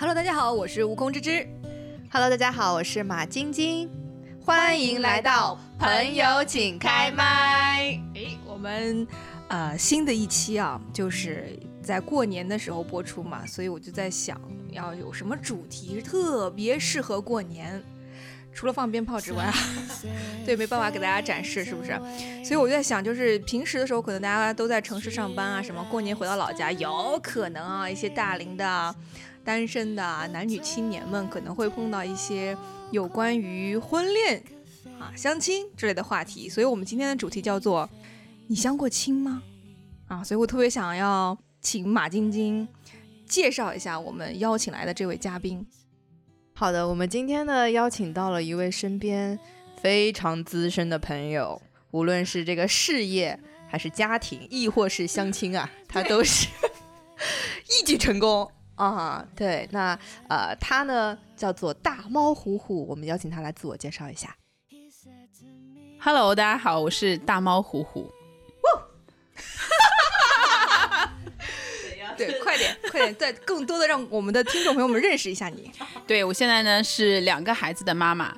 Hello，大家好，我是悟空之之。Hello，大家好，我是马晶晶，欢迎来到朋友请开麦。哎，我们呃新的一期啊，就是在过年的时候播出嘛，所以我就在想，要有什么主题特别适合过年。除了放鞭炮之外啊，对，没办法给大家展示，是不是？所以我就在想，就是平时的时候，可能大家都在城市上班啊，什么过年回到老家，有可能啊，一些大龄的、单身的男女青年们可能会碰到一些有关于婚恋啊、相亲之类的话题。所以我们今天的主题叫做“你相过亲吗？”啊，所以我特别想要请马晶晶介绍一下我们邀请来的这位嘉宾。好的，我们今天呢邀请到了一位身边非常资深的朋友，无论是这个事业还是家庭，亦或是相亲啊，他都是 一举成功啊。对，那呃，他呢叫做大猫虎虎，我们邀请他来自我介绍一下。Hello，大家好，我是大猫虎虎。对，快点，快点，再更多的让我们的听众朋友们认识一下你。对我现在呢是两个孩子的妈妈，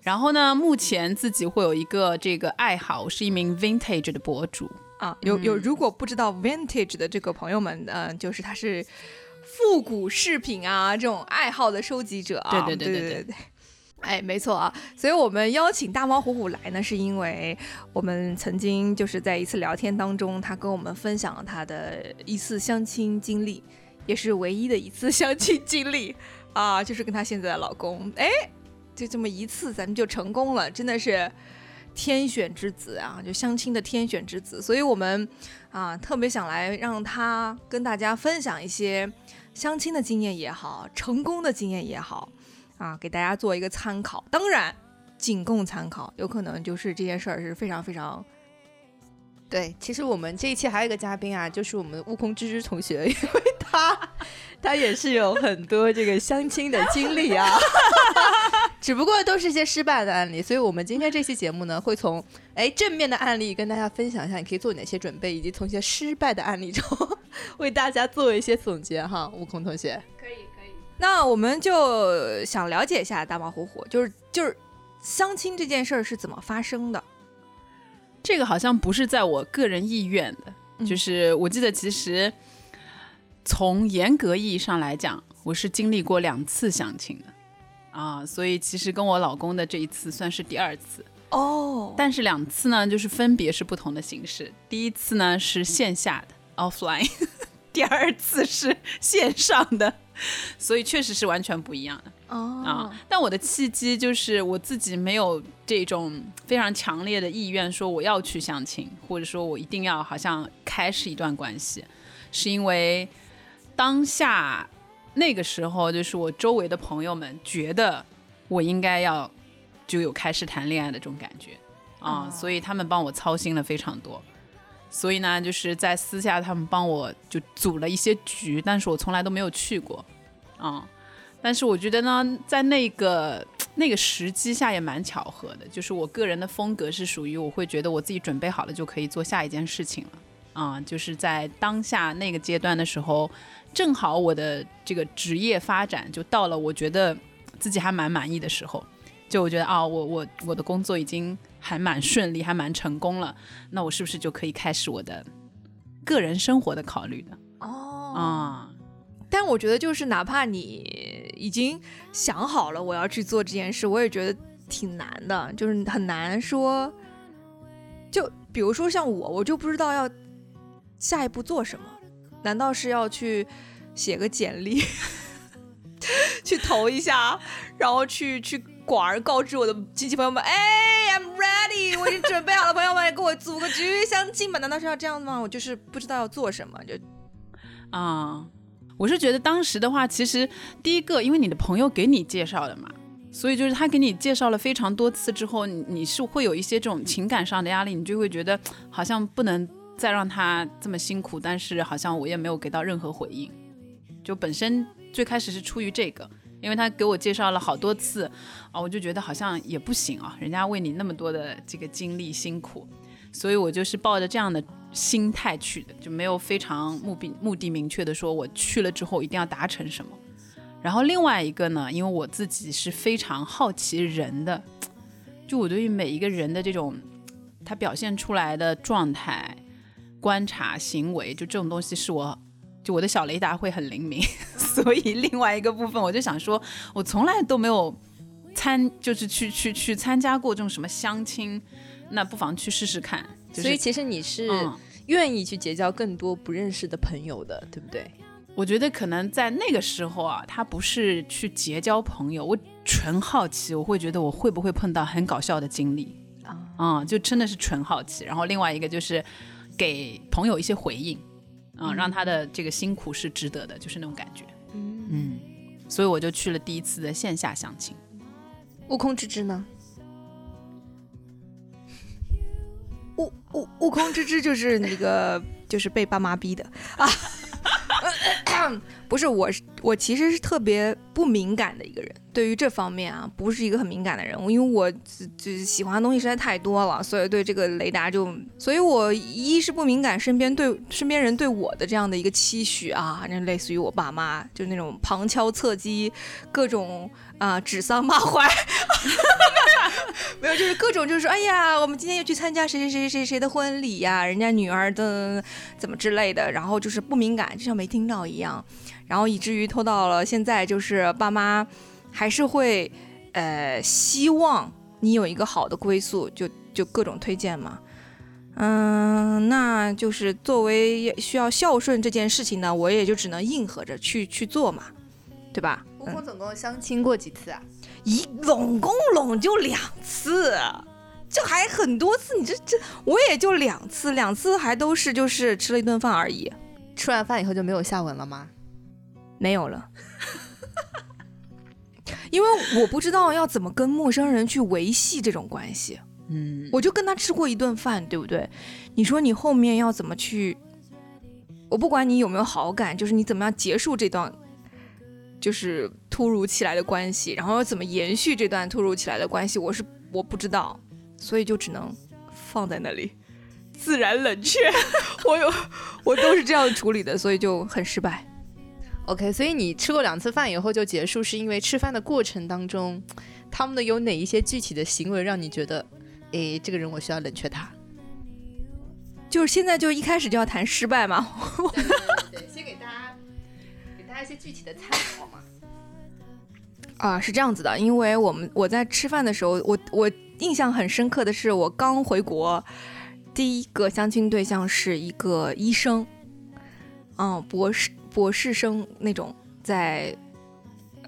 然后呢目前自己会有一个这个爱好，我是一名 vintage 的博主。啊，有有，如果不知道 vintage 的这个朋友们，呃，就是他是复古饰品啊这种爱好的收集者啊。对对对对对对对。哎，没错啊，所以我们邀请大猫虎虎来呢，是因为我们曾经就是在一次聊天当中，他跟我们分享了他的一次相亲经历，也是唯一的一次相亲经历啊，就是跟他现在的老公，哎，就这么一次，咱们就成功了，真的是天选之子啊，就相亲的天选之子，所以我们啊特别想来让他跟大家分享一些相亲的经验也好，成功的经验也好。啊，给大家做一个参考，当然仅供参考，有可能就是这件事儿是非常非常。对，其实我们这一期还有一个嘉宾啊，就是我们的悟空芝芝同学，因为他他也是有很多这个相亲的经历啊，只不过都是一些失败的案例，所以我们今天这期节目呢，会从哎正面的案例跟大家分享一下，你可以做哪些准备，以及从一些失败的案例中 为大家做一些总结哈，悟空同学。可以可以。那我们就想了解一下大猫虎虎，就是就是相亲这件事儿是怎么发生的？这个好像不是在我个人意愿的，嗯就是我记得其实从严格意义上来讲，我是经历过两次相亲的啊，所以其实跟我老公的这一次算是第二次。哦但是两次呢，就是分别是不同的形式。第一次呢是线下的 offline，第二次是线上的，所以确实是完全不一样的。哦。啊。但我的契机就是我自己没有这种非常强烈的意愿，说我要去相亲，或者说我一定要好像开始一段关系，是因为当下那个时候，就是我周围的朋友们觉得我应该要就有开始谈恋爱的这种感觉。啊，哦。所以他们帮我操心了非常多。所以呢，就是在私下他们帮我就组了一些局，但是我从来都没有去过啊。但是我觉得呢，在那个那个时机下也蛮巧合的，就是我个人的风格是属于我会觉得我自己准备好了就可以做下一件事情了啊，就是在当下那个阶段的时候，正好我的这个职业发展就到了我觉得自己还蛮满意的时候，就我觉得啊，我我我的工作已经还蛮顺利，还蛮成功了，那我是不是就可以开始我的个人生活的考虑呢哦啊？但我觉得就是哪怕你已经想好了我要去做这件事，我也觉得挺难的，就是很难说。就比如说像我，我就不知道要下一步做什么，难道是要去写个简历，去投一下，然后去去广而告之我的亲戚朋友们，哎，I'm ready，我已经准备好了，朋友们跟我组个局相亲吧？难道是要这样吗？我就是不知道要做什么，就啊，我是觉得当时的话，其实第一个，因为你的朋友给你介绍的嘛，所以就是他给你介绍了非常多次之后，你是会有一些这种情感上的压力，你就会觉得好像不能再让他这么辛苦，但是好像我也没有给到任何回应，就本身最开始是出于这个。因为他给我介绍了好多次啊，我就觉得好像也不行啊，人家为你那么多的这个精力辛苦，所以我就是抱着这样的心态去的，就没有非常目的目的明确的说我去了之后一定要达成什么。然后另外一个呢，因为我自己是非常好奇人的，就我对于每一个人的这种他表现出来的状态、观察行为，就这种东西是我就我的小雷达会很灵敏，所以另外一个部分我就想说，我从来都没有参就是去去去参加过这种什么相亲，那不妨去试试看。就是、所以其实你是嗯愿意去结交更多不认识的朋友的，对不对？我觉得可能在那个时候啊，他不是去结交朋友，我纯好奇，我会觉得我会不会碰到很搞笑的经历啊嗯，就真的是纯好奇。然后另外一个就是给朋友一些回应，嗯，让他的这个辛苦是值得的，就是那种感觉。嗯，嗯，所以我就去了第一次的线下相亲。悟空之之呢？悟悟悟空之之就是那个就是被爸妈逼的啊，不是我是我其实是特别不敏感的一个人，对于这方面啊，不是一个很敏感的人，因为我就就喜欢的东西实在太多了，所以对这个雷达就，所以我一是不敏感身边对身边人对我的这样的一个期许啊，那类似于我爸妈就那种旁敲侧击，各种啊、指桑骂槐。没有，就是各种就是说，哎呀，我们今天要去参加谁谁谁谁谁的婚礼呀，人家女儿的怎么之类的，然后就是不敏感，就像没听到一样，然后以至于拖到了现在，就是爸妈还是会呃希望你有一个好的归宿，就就各种推荐嘛。嗯，那就是作为需要孝顺这件事情呢，我也就只能应和着去去做嘛，对吧？悟空总共相亲过几次啊？一拢共拢就两次，这还很多次，你这这我也就两次，两次还都是就是吃了一顿饭而已，吃完饭以后就没有下文了吗？没有了。因为我不知道要怎么跟陌生人去维系这种关系，嗯，我就跟他吃过一顿饭，对不对？你说你后面要怎么去？我不管你有没有好感，就是你怎么样结束这段，就是突如其来的关系，然后要怎么延续这段突如其来的关系，我是我不知道，所以就只能放在那里，自然冷却。我有，我都是这样处理的，所以就很失败。OK，所以你吃过两次饭以后就结束，是因为吃饭的过程当中，他们的有哪一些具体的行为让你觉得，诶，这个人我需要冷却他？就是现在就一开始就要谈失败嘛，对对对，先给大家给大家一些具体的参考嘛。啊，是这样子的，因为我们我在吃饭的时候，我我印象很深刻的是，我刚回国，第一个相亲对象是一个医生，嗯，博士博士生那种，在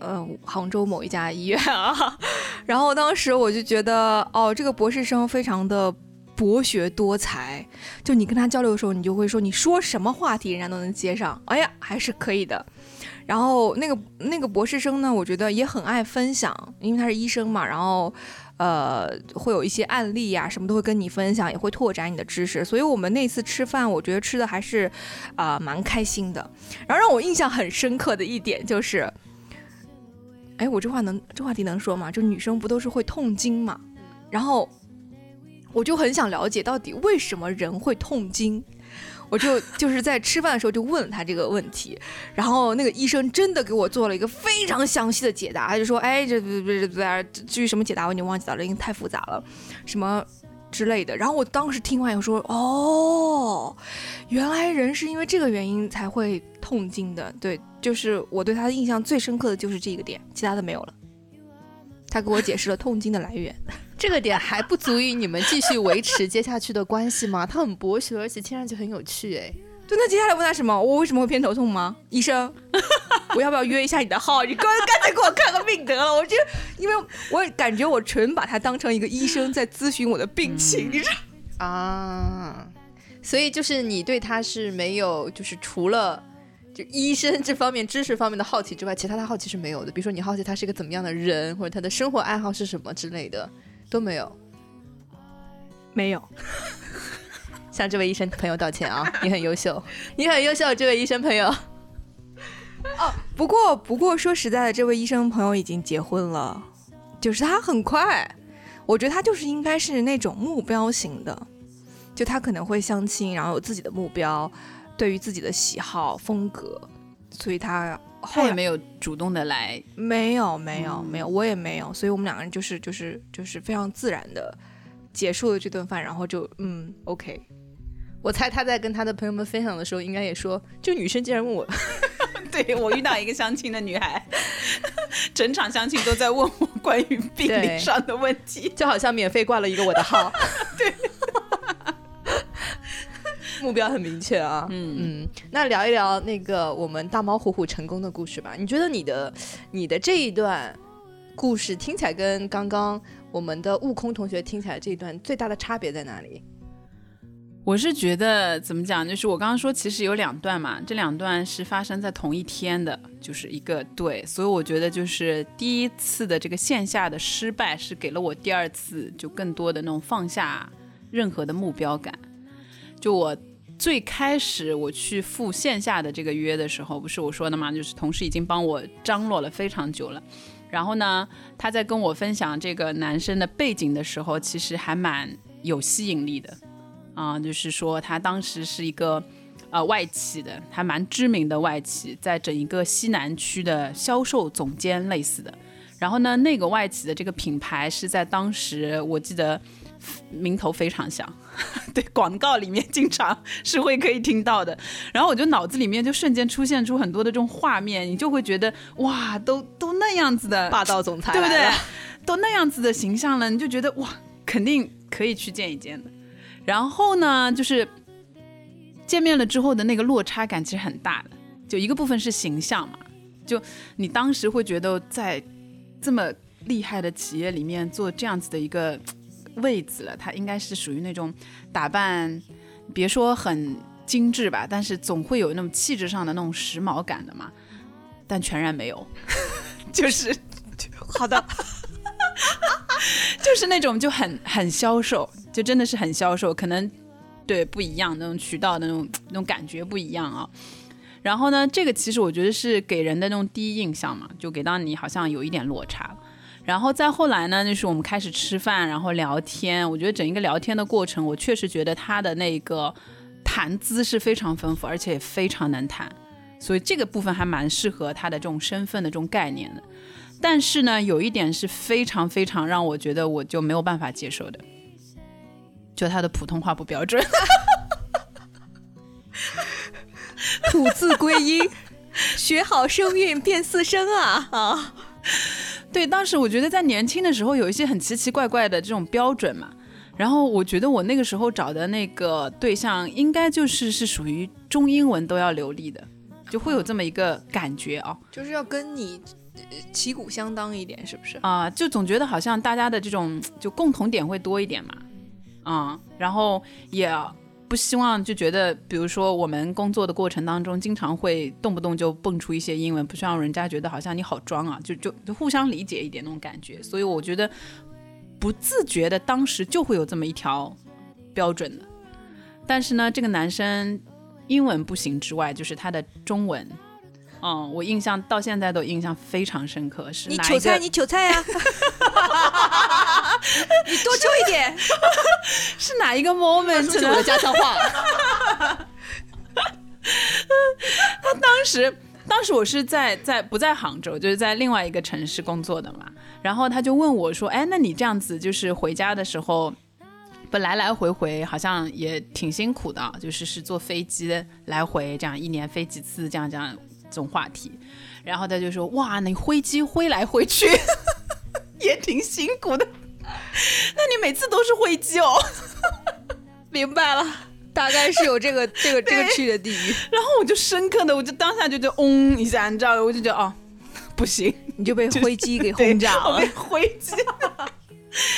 呃杭州某一家医院啊，然后当时我就觉得，哦，这个博士生非常的博学多才，就你跟他交流的时候，你就会说你说什么话题，人家都能接上，哎呀，还是可以的。然后那个那个博士生呢，我觉得也很爱分享，因为他是医生嘛，然后呃会有一些案例呀、什么都会跟你分享，也会拓展你的知识。所以我们那次吃饭，我觉得吃的还是啊、蛮开心的。然后让我印象很深刻的一点就是，哎，我这话能这话题能说吗？就女生不都是会痛经嘛？然后我就很想了解到底为什么人会痛经。我就就是在吃饭的时候就问了他这个问题，然后那个医生真的给我做了一个非常详细的解答，他就说，哎，这不不不不，至于什么解答我已经忘记了，因为太复杂了，什么之类的。然后我当时听完以后说，哦，原来人是因为这个原因才会痛经的。对，就是我对他的印象最深刻的就是这个点，其他的没有了。他给我解释了痛经的来源。这个点还不足以你们继续维持接下去的关系吗？他很博学，而且听上去很有趣，哎，对，那接下来问他什么？我为什么会偏头痛吗？医生，我要不要约一下你的号？你干干脆给我看个病得了。我就因为我感觉我纯把他当成一个医生在咨询我的病情，你知道？啊，所以就是你对他是没有，就是除了就医生这方面知识方面的好奇之外，其他的好奇是没有的。比如说你好奇他是一个怎么样的人，或者他的生活爱好是什么之类的都没有。没有，向这位医生朋友道歉啊，你很优秀，你很优秀，这位医生朋友。哦不过不过说实在的，这位医生朋友已经结婚了，就是他很快，我觉得他就是应该是那种目标型的，就他可能会相亲，然后有自己的目标，对于自己的喜好风格，所以他他后也没有主动的来，没有没有嗯没有，我也没有，所以我们两个人就是就是就是非常自然的结束了这顿饭，然后就嗯 OK，我猜他在跟他的朋友们分享的时候，应该也说，这个女生竟然问我，对我遇到一个相亲的女孩，整场相亲都在问我关于病对理上的问题。就好像免费挂了一个我的号，对，目标很明确啊。嗯，嗯，那聊一聊那个我们大猫虎虎成功的故事吧。你觉得你的你的这一段故事听起来跟刚刚我们的悟空同学听起来这一段最大的差别在哪里？我是觉得怎么讲，就是我刚刚说其实有两段嘛，这两段是发生在同一天的，就是一个对，所以我觉得就是第一次的这个线下的失败是给了我第二次就更多的那种放下任何的目标感。就我最开始我去赴线下的这个约的时候，不是我说的吗，就是同事已经帮我张罗了非常久了。然后呢，他在跟我分享这个男生的背景的时候，其实还蛮有吸引力的。啊、就是说他当时是一个呃外企的，还蛮知名的外企，在整一个西南区的销售总监类似的。然后呢，那个外企的这个品牌是在当时我记得名头非常响，对广告里面经常是会可以听到的。然后我就脑子里面就瞬间出现出很多的这种画面，你就会觉得哇，都都那样子的霸道总裁对不对？都那样子的形象了，你就觉得哇，肯定可以去见一见的。然后呢，就是见面了之后的那个落差感其实很大的，就一个部分是形象嘛，就你当时会觉得在这么厉害的企业里面做这样子的一个位子了，他应该是属于那种打扮，别说很精致吧，但是总会有那种气质上的那种时髦感的嘛，但全然没有，就是好的，就是那种就很很消瘦，就真的是很消瘦，可能对不一样那种渠道的那种那种感觉不一样啊。然后呢，这个其实我觉得是给人的那种第一印象嘛，就给到你好像有一点落差。然后再后来呢，就是我们开始吃饭，然后聊天。我觉得整一个聊天的过程，我确实觉得他的那个谈资是非常丰富，而且也非常能谈。所以这个部分还蛮适合他的这种身份的这种概念的。但是呢，有一点是非常非常让我觉得我就没有办法接受的，就他的普通话不标准。吐字归音，学好声韵变四声啊啊！对，当时我觉得在年轻的时候有一些很奇奇怪怪的这种标准嘛，然后我觉得我那个时候找的那个对象应该就是是属于中英文都要流利的，就会有这么一个感觉啊。就是要跟你呃旗鼓相当一点，是不是？啊、就总觉得好像大家的这种就共同点会多一点嘛，啊、然后也不希望就觉得，比如说我们工作的过程当中，经常会动不动就蹦出一些英文，不希望人家觉得好像你好装啊，就就就互相理解一点那种感觉。所以我觉得不自觉的当时就会有这么一条标准的。但是呢，这个男生英文不行之外，就是他的中文。嗯，我印象到现在都印象非常深刻，是你韭菜，你韭菜呀！你多揪一点。是哪一个 moment 是我的家乡话。他当时，当时我是在在不在杭州，就是在另外一个城市工作的嘛。然后他就问我说：“哎，那你这样子就是回家的时候，本来来回回好像也挺辛苦的，就是是坐飞机来回这样一年飞几次，这样这样这种话题。”然后他就说：“哇，你灰机挥来挥去 也挺辛苦的，那你每次都是灰机哦？” 明白了，大概是有这个 这个这个区域的地域，然后我就深刻的，我就当下就就嗡一下，你知道吗？我就觉得哦，不行。你就被灰机给轰炸了。灰机，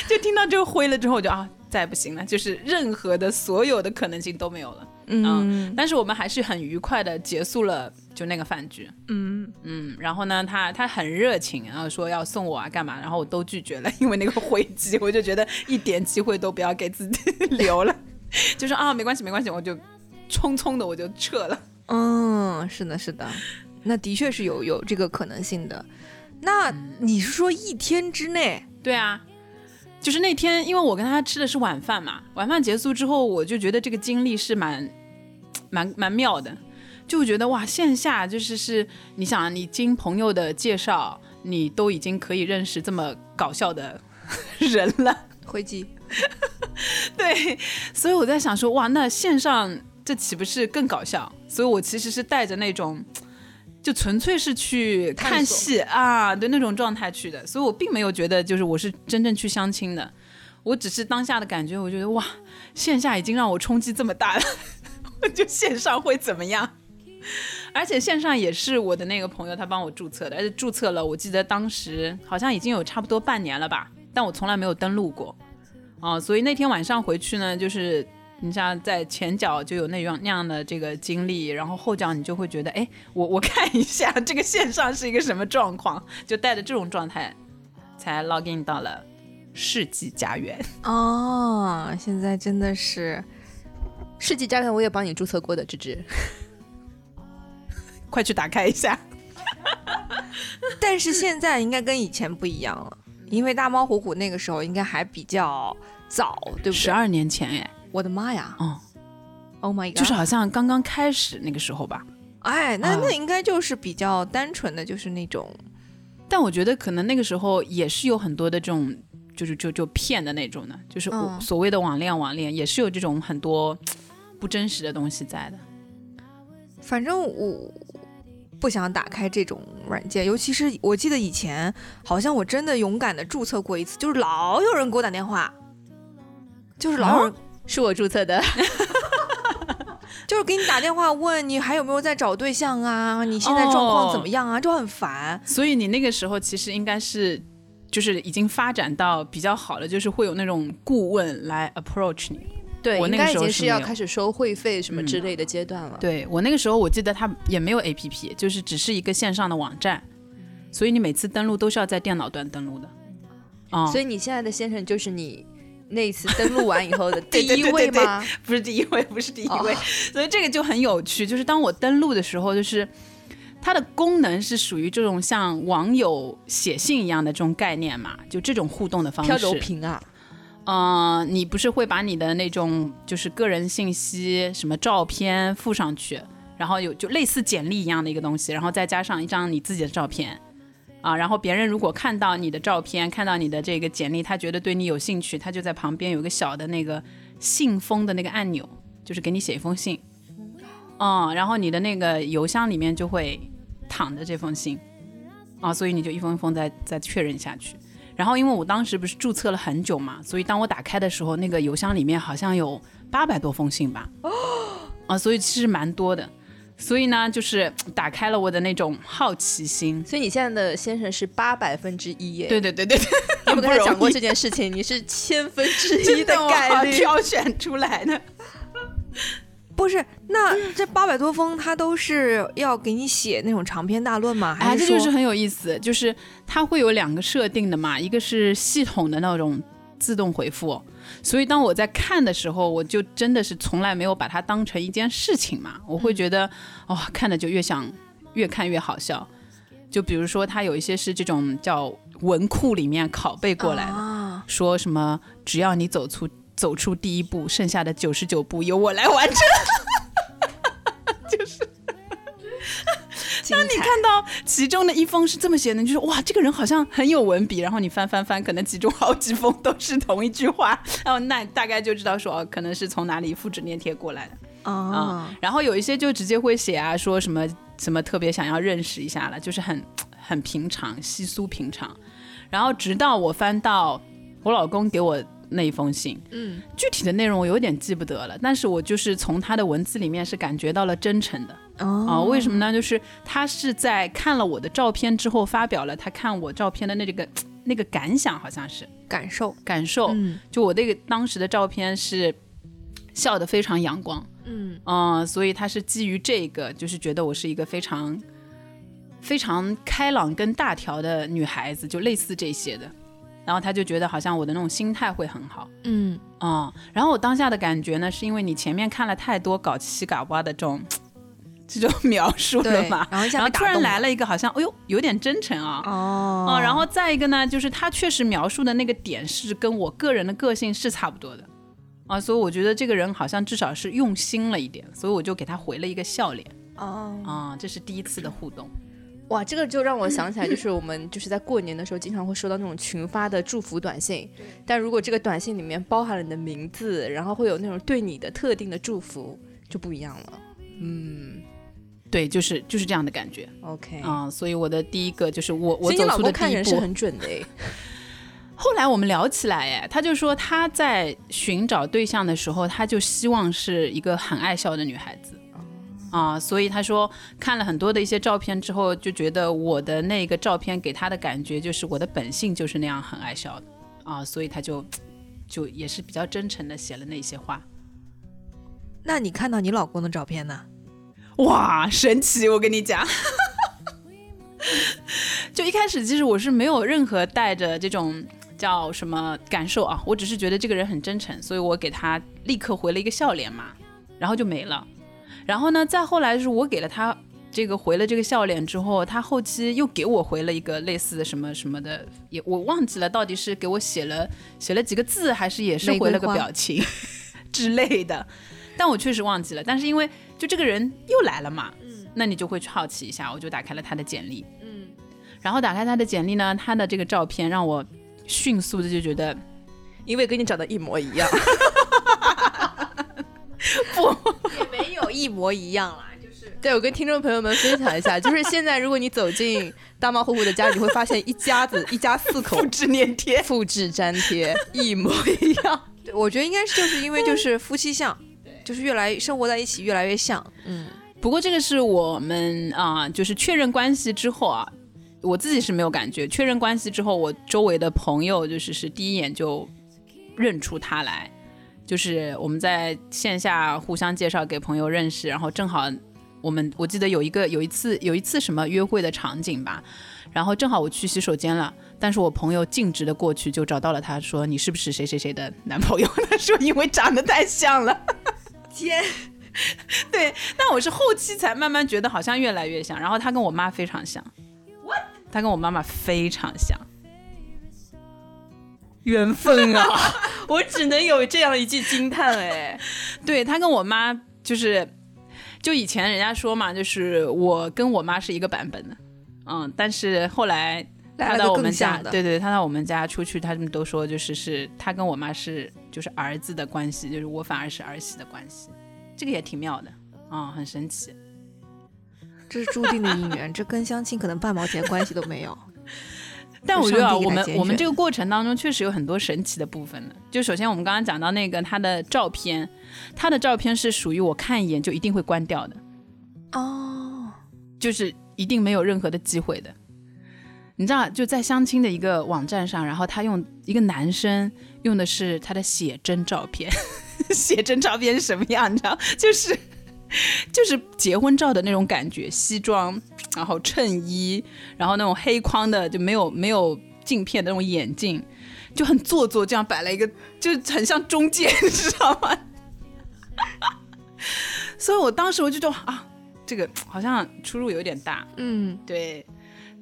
就听到这个灰了之后，我就啊，再也不行了，就是任何的所有的可能性都没有了。嗯但是我们还是很愉快的结束了就那个饭局。嗯，嗯，然后呢，他他很热情，然后说要送我啊干嘛，然后我都拒绝了，因为那个灰机，我就觉得一点机会都不要给自己留了，就说啊没关系没关系，我就匆匆的我就撤了。嗯，是的，是的，那的确是有有这个可能性的。那你是说一天之内？对啊，就是那天，因为我跟他吃的是晚饭嘛，晚饭结束之后，我就觉得这个经历是蛮蛮蛮妙的。就觉得哇，线下就是是，你想你经朋友的介绍，你都已经可以认识这么搞笑的 人了，灰机，对，所以我在想说，哇，那线上这岂不是更搞笑？所以我其实是带着那种。就纯粹是去看戏啊，对那种状态去的，所以我并没有觉得就是我是真正去相亲的，我只是当下的感觉，我觉得哇，线下已经让我冲击这么大了，我就线上会怎么样？而且线上也是我的那个朋友他帮我注册的，而且注册了，我记得当时好像已经有差不多半年了吧，但我从来没有登录过，啊，所以那天晚上回去呢，就是。你像在前脚就有那样那样的这个经历，然后后脚你就会觉得，哎，我我看一下这个线上是一个什么状况，就带着这种状态才 login 到了世纪家园。哦，现在真的是世纪家园，我也帮你注册过的，芝芝，快去打开一下。但是现在应该跟以前不一样了，因为大猫虎虎那个时候应该还比较早，对不对？十二年前，哎。我的妈呀！哦，Oh my god！就是好像刚刚开始那个时候吧。哎，那那应该就是比较单纯的就是那种。但我觉得可能那个时候也是有很多的这种，就是就就骗的那种的，就是所谓的网恋网恋，也是有这种很多不真实的东西在的。反正我不想打开这种软件，尤其是我记得以前好像我真的勇敢的注册过一次，就是老有人给我打电话，就是老有人。是我注册的，就是给你打电话问你还有没有在找对象啊？你现在状况怎么样啊？就很烦。所以你那个时候其实应该是，就是已经发展到比较好了，就是会有那种顾问来 approach 你。对，我那个时候是要开始收会费什么之类的阶段了。对我那个时候，我记得他也没有 A P P，就是只是一个线上的网站，所以你每次登录都是要在电脑端登录的。啊，所以你现在的先生就是你。那一次登录完以后的 第一位吗？不是第一位，不是第一位。所以这个就很有趣，就是当我登录的时候，就是它的功能是属于这种像网友写信一样的这种概念嘛，就这种互动的方式。飘柔屏啊，嗯，你不是会把你的那种就是个人信息、什么照片附上去，然后有就类似简历一样的一个东西，然后再加上一张你自己的照片。啊，然后别人如果看到你的照片，看到你的这个简历，他觉得对你有兴趣，他就在旁边有个小的那个信封的那个按钮，就是给你写一封信。嗯，然后你的那个邮箱里面就会躺着这封信。啊，所以你就一封一封再再确认下去。然后因为我当时不是注册了很久嘛，所以当我打开的时候，那个邮箱里面好像有八百多封信吧。哦。啊，所以其实蛮多的。所以呢，就是打开了我的那种好奇心。所以你现在的先生是八百分之一耶？对对对对对，你有跟他讲过这件事情？你是千分之一的概率挑选出来的。不是，那这八百多封他都是要给你写那种长篇大论吗？哎，这就是很有意思，就是它会有两个设定的嘛，一个是系统的那种自动回复。所以当我在看的时候，我就真的是从来没有把它当成一件事情嘛。我会觉得，哦，看的就越想越看越好笑。就比如说，它有一些是这种叫文库里面拷贝过来的，说什么只要你走出走出第一步，剩下的九十九步由我来完成。当你看到其中的一封是这么写的，你就说哇，这个人好像很有文笔。然后你翻翻翻，可能其中好几封都是同一句话，然 后那大概就知道说，可能是从哪里复制粘贴过来的啊。然后有一些就直接会写啊，说什么什么特别想要认识一下了，就是很 很平常、稀疏平常。然后直到我翻到我老公给我那一封信，嗯，具体的内容我有点记不得了，但是我就是从他的文字里面是感觉到了真诚的。啊，为什么呢？就是他是在看了我的照片之后，发表了他看我照片的那个那个感想，好像是感受感受。就我那个当时的照片是笑得非常阳光，嗯嗯，所以他是基于这个，就是觉得我是一个非常非常开朗跟大条的女孩子，就类似这些的。然后他就觉得好像我的那种心态会很好，嗯啊。然后我当下的感觉呢，是因为你前面看了太多搞七搞八的这种。这种描述了嘛？然后然后突然来了一个，好像哎呦有点真诚啊。哦。然后再一个呢，就是他确实描述的那个点是跟我个人的个性是差不多的，啊，所以我觉得这个人好像至少是用心了一点，所以我就给他回了一个笑脸。哦，啊、这是第一次的互动。哇，这个就让我想起来，就是我们就是在过年的时候，经常会收到那种群发的祝福短信。但如果这个短信里面包含了你的名字，然后会有那种对你的特定的祝福，就不一样了。嗯对，就是就是这样的感觉，OK。啊、所以我的第一个就是我我所以你老走出的公看人是第一步。很准的哎。后来我们聊起来，哎，他就说他在寻找对象的时候，他就希望是一个很爱笑的女孩子。啊，所以他说看了很多的一些照片之后，就觉得我的那个照片给他的感觉就是我的本性就是那样很爱笑的啊，所以他就就也是比较真诚的写了那些话。那你看到你老公的照片呢？哇，神奇！我跟你讲，就一开始其实我是没有任何带着这种叫什么感受啊，我只是觉得这个人很真诚，所以我给他立刻回了一个笑脸嘛，然后就没了。然后呢，再后来就是我给了他这个回了这个笑脸之后，他后期又给我回了一个类似的什么什么的，也我忘记了到底是给我写了写了几个字，还是也是回了个表情 之类的，但我确实忘记了。但是因为就这个人又来了嘛，嗯。那你就会去好奇一下，我就打开了他的简历，嗯，然后打开他的简历呢，他的这个照片让我迅速的就觉得因为跟你长得一模一样。不。也没有一模一样啦，就是。对，我跟听众朋友们分享一下，就是现在如果你走进大猫虎虎的家，你会发现一家子 一家四口。复制粘贴。复制粘贴一模一样。对我觉得应该是就是因为就是夫妻相，就是越来生活在一起越来越像。嗯，不过这个是我们啊、就是确认关系之后啊，我自己是没有感觉。确认关系之后，我周围的朋友就是是第一眼就认出他来，就是我们在线下互相介绍给朋友认识，然后正好我们我记得有一个有一次有一次什么约会的场景吧，然后正好我去洗手间了。但是我朋友径直的过去就找到了他，说你是不是谁谁谁的男朋友？他说因为长得太像了。天，对，但我是后期才慢慢觉得好像越来越像。然后他跟我妈非常像他跟我妈妈非常像，缘分啊！我只能有这样一句惊叹哎。对他跟我妈就是，就以前人家说嘛，就是我跟我妈是一个版本的，嗯，但是后来他到我们家，对对，他到我们家出去，他们都说就是是他跟我妈是就是儿子的关系，就是我反而是儿媳的关系，这个也挺妙的啊、很神奇。这是注定的姻缘，这跟相亲可能半毛钱关系都没有。但我觉得我们我们这个过程当中确实有很多神奇的部分的。就首先我们刚刚讲到那个他的照片，他的照片是属于我看一眼就一定会关掉的，哦，就是一定没有任何的机会的。你知道，就在相亲的一个网站上，然后他用一个男生用的是他的写真照片，写真照片是什么样？你知道，就是就是结婚照的那种感觉，西装，然后衬衣，然后那种黑框的，就没有没有镜片的那种眼镜，就很做作，这样摆了一个，就很像中介，你知道吗？所以我当时我就觉得啊，这个好像出入有点大，嗯，对。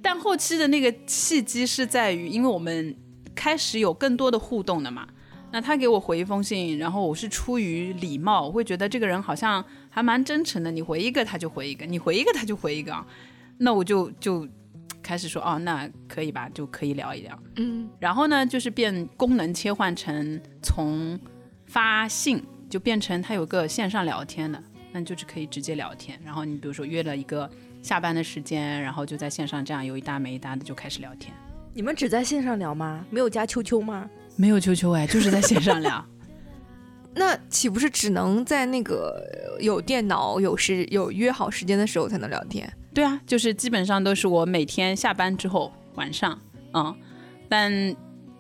但后期的那个契机是在于，因为我们开始有更多的互动的嘛。那他给我回一封信，然后我是出于礼貌，我会觉得这个人好像还蛮真诚的。你回一个他就回一个，你回一个他就回一个啊，那我就就开始说哦，那可以吧，就可以聊一聊。嗯，然后呢，就是变功能切换成从发信就变成他有个线上聊天的，那就是可以直接聊天。然后你比如说约了一个下班的时间，然后就在线上这样有一搭没一搭的就开始聊天。你们只在线上聊吗？没有加秋秋吗？没有秋秋哎，就是在线上聊。那岂不是只能在那个呃有电脑、有时有约好时间的时候才能聊天？对啊，就是基本上都是我每天下班之后晚上，嗯，但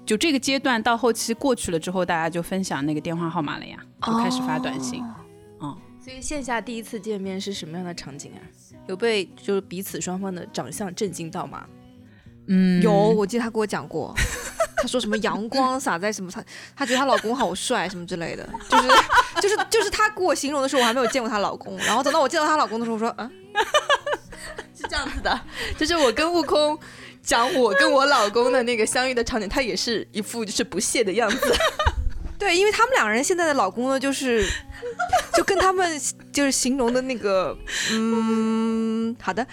就这个阶段到后期过去了之后，大家就分享那个电话号码了呀，就开始发短信。哦所以线下第一次见面是什么样的场景啊？有被就是彼此双方的长相震惊到吗？嗯，有，我记得她跟我讲过，她说什么阳光洒在什么，她她觉得她老公好帅什么之类的，就是就是就是她给我形容的时候，我还没有见过她老公，然后等到我见到她老公的时候，我说嗯，是这样子的，就是我跟悟空讲我跟我老公的那个相遇的场景，他也是一副就是不屑的样子。对，因为他们两个人现在的老公呢，就是就跟他们就是形容的那个，嗯，好的，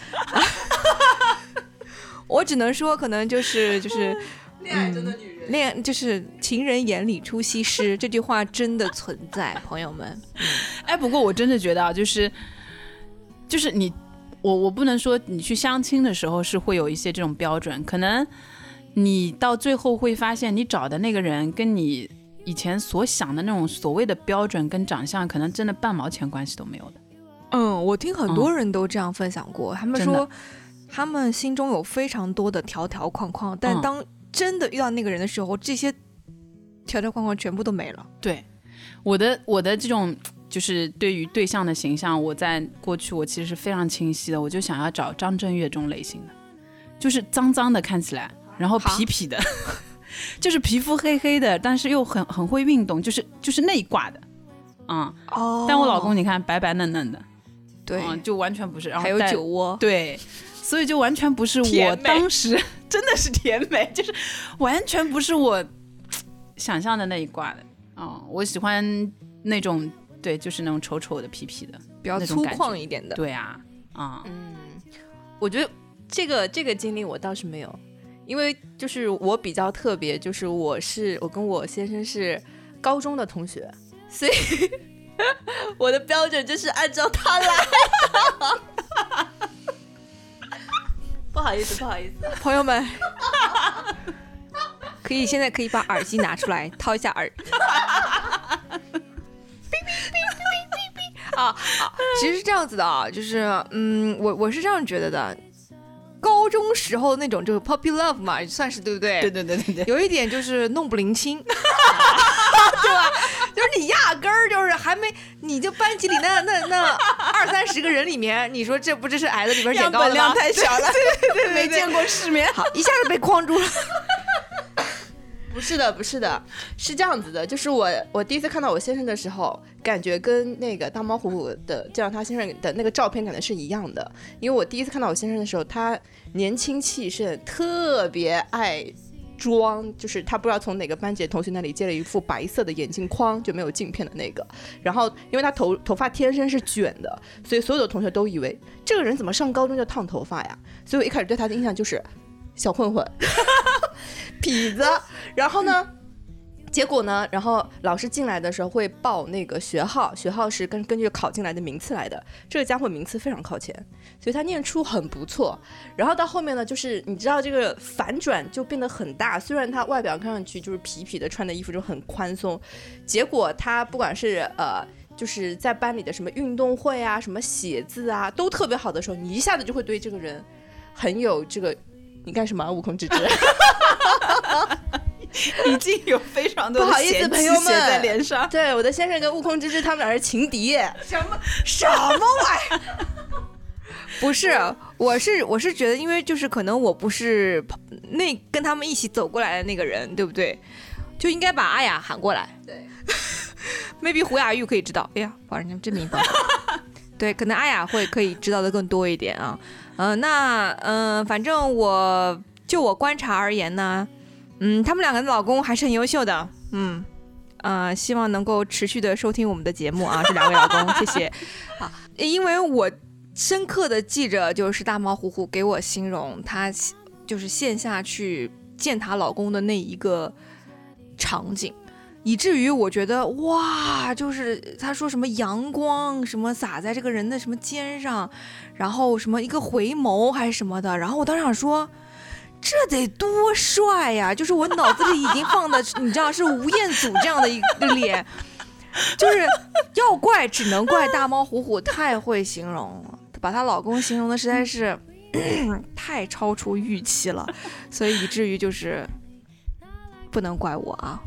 我只能说，可能就是就是 恋爱中的女人，恋就是情人眼里出西施这句话真的存在，朋友们。哎，不过我真的觉得啊，就是就是你，我我不能说你去相亲的时候是会有一些这种标准，可能你到最后会发现，你找的那个人跟你以前所想的那种所谓的标准跟长相，可能真的半毛钱关系都没有的。嗯，我听很多人都这样分享过，他们说他们心中有非常多的条条框框，但嗯当真的遇到那个人的时候，这些条条框框全部都没了。对，我的我的这种就是对于对象的形象，我在过去我其实是非常清晰的，我就想要找张震岳这种类型的，就是脏脏的看起来，然后痞痞的，就是皮肤黑黑的，但是又很很会运动，就是就是那一挂的，嗯。哦但我老公你看白白嫩嫩的，对，嗯，就完全不是，然后还有酒窝，对，所以就完全不是我当时 真的是甜美，就是完全不是我想象的那一挂的。哦，我喜欢那种对，就是那种丑丑的、皮皮的。比较粗犷一点的。对啊，啊、嗯，我觉得这个这个经历我倒是没有，因为就是我比较特别，就是我是我跟我先生是高中的同学，所以 我的标准就是按照他来。不好意思，不好意思，朋友们，可以现在可以把耳机拿出来掏一下耳。啊啊！其实是这样子的啊，就是嗯，我我是这样觉得的。高中时候那种就是 puppy love 嘛，算是对不对？对对对对对，有一点就是弄不灵清，对吧？就是你压根儿就是还没，你就班级里那那那二三十个人里面，你说这不这是矮子里边捡高的吗？太小了，对对对，没对见过世面。好，一下就被框住了。不是的，不是的，是这样子的，就是我我第一次看到我先生的时候，感觉跟那个大猫虎虎的见到他先生的那个照片感觉是一样的，因为我第一次看到我先生的时候，他年轻气盛，特别爱。装就是他不知道从哪个班级同学那里借了一副白色的眼镜框，就没有镜片的那个。然后因为他头头发天生是卷的，所以所有的同学都以为这个人怎么上高中就烫头发呀？所以我一开始对他的印象就是小混混、痞子。然后呢，结果呢，然后老师进来的时候会报那个学号，学号是根根据考进来的名次来的。这个家伙名次非常靠前，所以他念出很不错。然后到后面呢，就是你知道这个反转就变得很大。虽然他外表看上去就是痞痞的，穿的衣服就很宽松，结果他不管是呃。就是在班里的什么运动会啊，什么写字啊，都特别好的时候，你一下子就会对这个人很有这个，你干什么啊、悟空之之？已经有非常多的不好意思朋友们在脸上。对，我的先生跟悟空之之他们俩是情敌。什么什么玩意儿？不是，我是我是觉得，因为就是可能我不是那跟他们一起走过来的那个人，对不对？就应该把阿雅喊过来。对，maybe 胡雅玉可以知道。哎呀，把人家真名报出来对，可能阿雅会可以知道的更多一点啊。嗯、那嗯、反正我就我观察而言呢，嗯，他们两个的老公还是很优秀的。嗯。呃，希望能够持续的收听我们的节目啊，这两位老公，谢谢。好，因为我深刻的记着，就是大猫虎虎给我形容她就是线下去见她老公的那一个场景，以至于我觉得哇，就是他说什么阳光什么洒在这个人的什么肩上，然后什么一个回眸还是什么的，然后我当时想说。这得多帅呀！就是我脑子里已经放的，你知道是吴彦祖这样的一个脸，就是要怪只能怪大猫虎虎太会形容了，把她老公形容的实在是 太超出预期了，所以以至于就是不能怪我啊。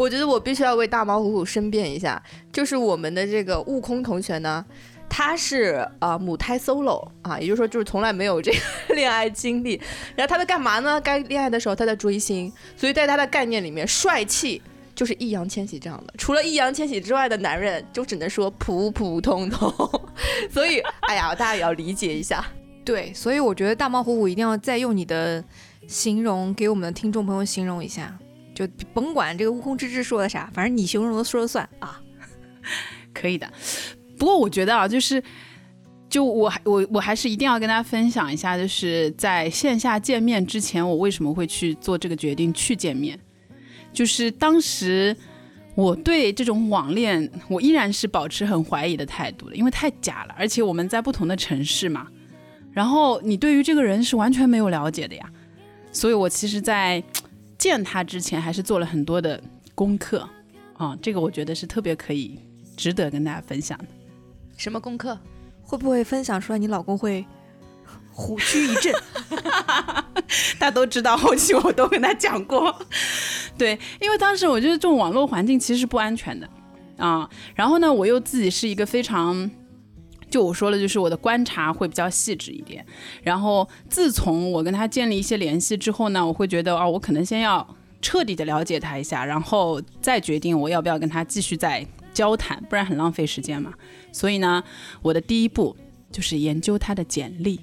我觉得我必须要为大猫虎虎申辩一下，就是我们的这个悟空同学呢，他是呃母胎 solo 啊，也就是说就是从来没有这个 恋爱经历。然后他在干嘛呢？该恋爱的时候他在追星，所以在他的概念里面，帅气就是易烊千玺这样的。除了易烊千玺之外的男人，就只能说普普通通。所以，哎呀，大家也要理解一下。对，所以我觉得大猫虎虎一定要再用你的形容给我们的听众朋友形容一下，就甭管这个悟空之之说的啥，反正你形容的说了算啊。可以的。不过我觉得啊，就是，就我还我我还是一定要跟大家分享一下，就是在线下见面之前，我为什么会去做这个决定去见面。就是当时我对这种网恋，我依然是保持很怀疑的态度的，因为太假了，而且我们在不同的城市嘛，然后你对于这个人是完全没有了解的呀，所以我其实，在见他之前还是做了很多的功课啊、这个我觉得是特别可以值得跟大家分享的。什么功课？会不会分享出来你老公会虎躯一震？大家都知道，后期我都跟他讲过。对，因为当时我觉得这种网络环境其实是不安全的啊。然后呢，我又自己是一个非常，就我说了，就是我的观察会比较细致一点。然后自从我跟他建立一些联系之后呢，我会觉得哦，我可能先要彻底的了解他一下，然后再决定我要不要跟他继续再交谈，不然很浪费时间嘛。所以呢，我的第一步就是研究他的简历。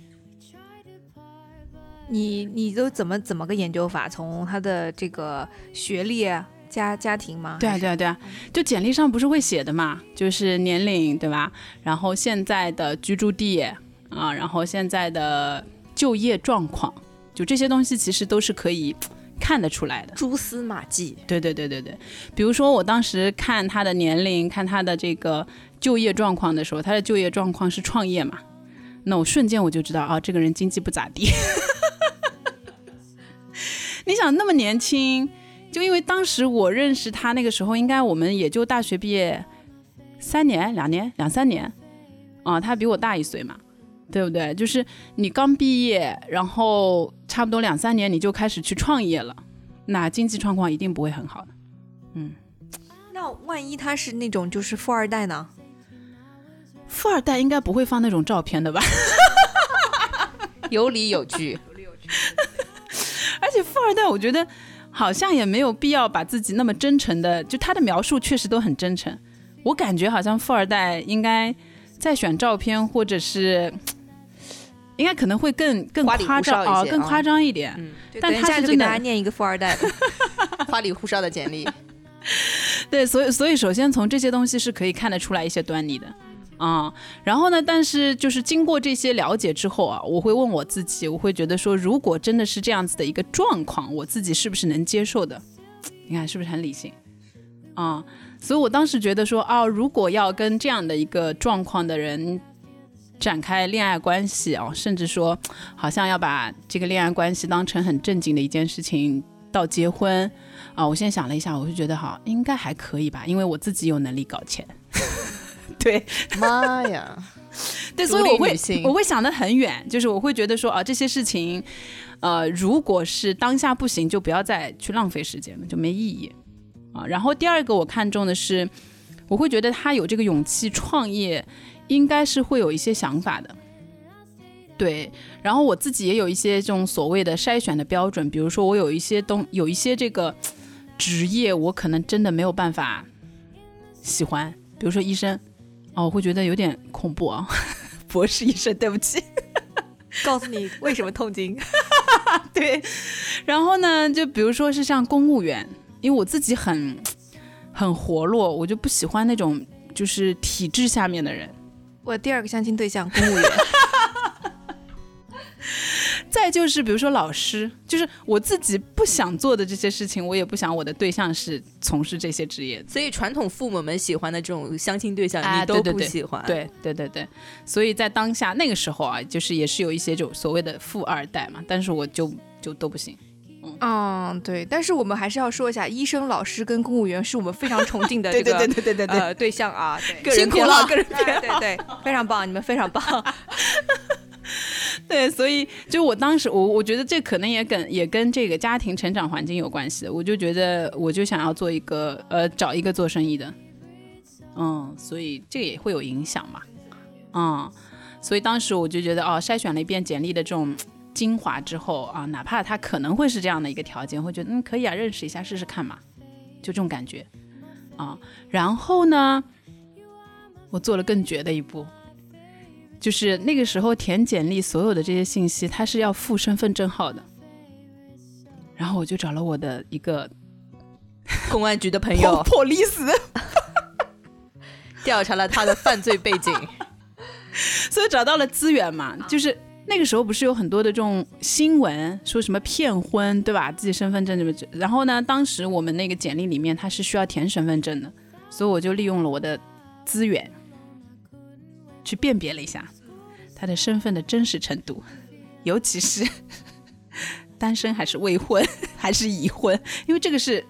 你你都怎么怎么个研究法？从他的这个学历、家家庭吗？对啊，对啊，对啊，就简历上不是会写的嘛，就是年龄，对吧？然后现在的居住地啊，然后现在的就业状况，就这些东西其实都是可以看得出来的。蛛丝马迹。对对对对对，比如说我当时看他的年龄，看他的这个就业状况的时候，他的就业状况是创业嘛，那我瞬间我就知道啊，这个人经济不咋地。你想那么年轻，就因为当时我认识他那个时候，应该我们也就大学毕业三年、两年、两三年，啊，他比我大一岁嘛，对不对？就是你刚毕业，然后差不多两三年你就开始去创业了，那经济状况一定不会很好的。嗯那万一他是那种就是富二代呢？富二代应该不会放那种照片的吧？有理有据有理有据。而且富二代，我觉得好像也没有必要把自己那么真诚的，就他的描述确实都很真诚。我感觉好像富二代应该在选照片或者是。应该可能会更更夸张啊，更夸张一点。嗯，但他是真的大家念一个富二代的。花里胡哨的简历。对，所以所以首先从这些东西是可以看得出来一些端倪的，啊、然后呢，但是就是经过这些了解之后啊，我会问我自己，我会觉得说，如果真的是这样子的一个状况，我自己是不是能接受的？你看是不是很理性？啊、所以我当时觉得说，啊，如果要跟这样的一个状况的人展开恋爱关系啊，甚至说好像要把这个恋爱关系当成很正经的一件事情到结婚啊，我现在想了一下，我就觉得好应该还可以吧，因为我自己有能力搞钱。对妈呀！对，所以我会我会想得很远，就是我会觉得说啊，这些事情，呃，如果是当下不行，就不要再去浪费时间了，就没意义啊。然后第二个我看中的是，我会觉得他有这个勇气创业，应该是会有一些想法的。对，然后我自己也有一些这种所谓的筛选的标准，比如说我有一些东有一些这个职业，我可能真的没有办法喜欢，比如说医生，哦，我会觉得有点恐怖啊。博士医生，对不起，告诉你为什么痛经。对。然后呢，就比如说是像公务员，因为我自己很很活络，我就不喜欢那种就是体制下面的人。我第二个相亲对象公务员，再就是比如说老师，就是我自己不想做的这些事情，我也不想我的对象是从事这些职业。所以传统父母们喜欢的这种相亲对象，啊你都对对对不喜欢。，对对对对，所以在当下那个时候啊，就是也是有一些这种所谓的富二代嘛，但是我就就都不行。嗯，对。但是我们还是要说一下，医生、老师跟公务员是我们非常崇敬的 这个对对对呃对象啊，对，个人辛苦了，偏好个人 对对对，非常棒，你们非常棒。对，所以就我当时，我我觉得这可能也跟也跟这个家庭成长环境有关系的。我就觉得，我就想要做一个呃，找一个做生意的，嗯，所以这个也会有影响嘛，嗯，所以当时我就觉得，哦，筛选了一遍简历的这种精华之后啊，哪怕他可能会是这样的一个条件，会觉得嗯可以啊，认识一下试试看嘛，就这种感觉啊。然后呢，我做了更绝的一步。就是那个时候填简历所有的这些信息，他是要附身份证号的。然后我就找了我的一个公安局的朋友，police，调查了他的犯罪背景。所以找到了资源嘛，就是那个时候不是有很多的这种新闻，说什么骗婚，对吧？自己身份证怎么？然后呢，当时我们那个简历里面他是需要填身份证的，所以我就利用了我的资源去辨别了一下他的身份的真实程度，尤其是 单身还是未婚 还是已婚，因为这个是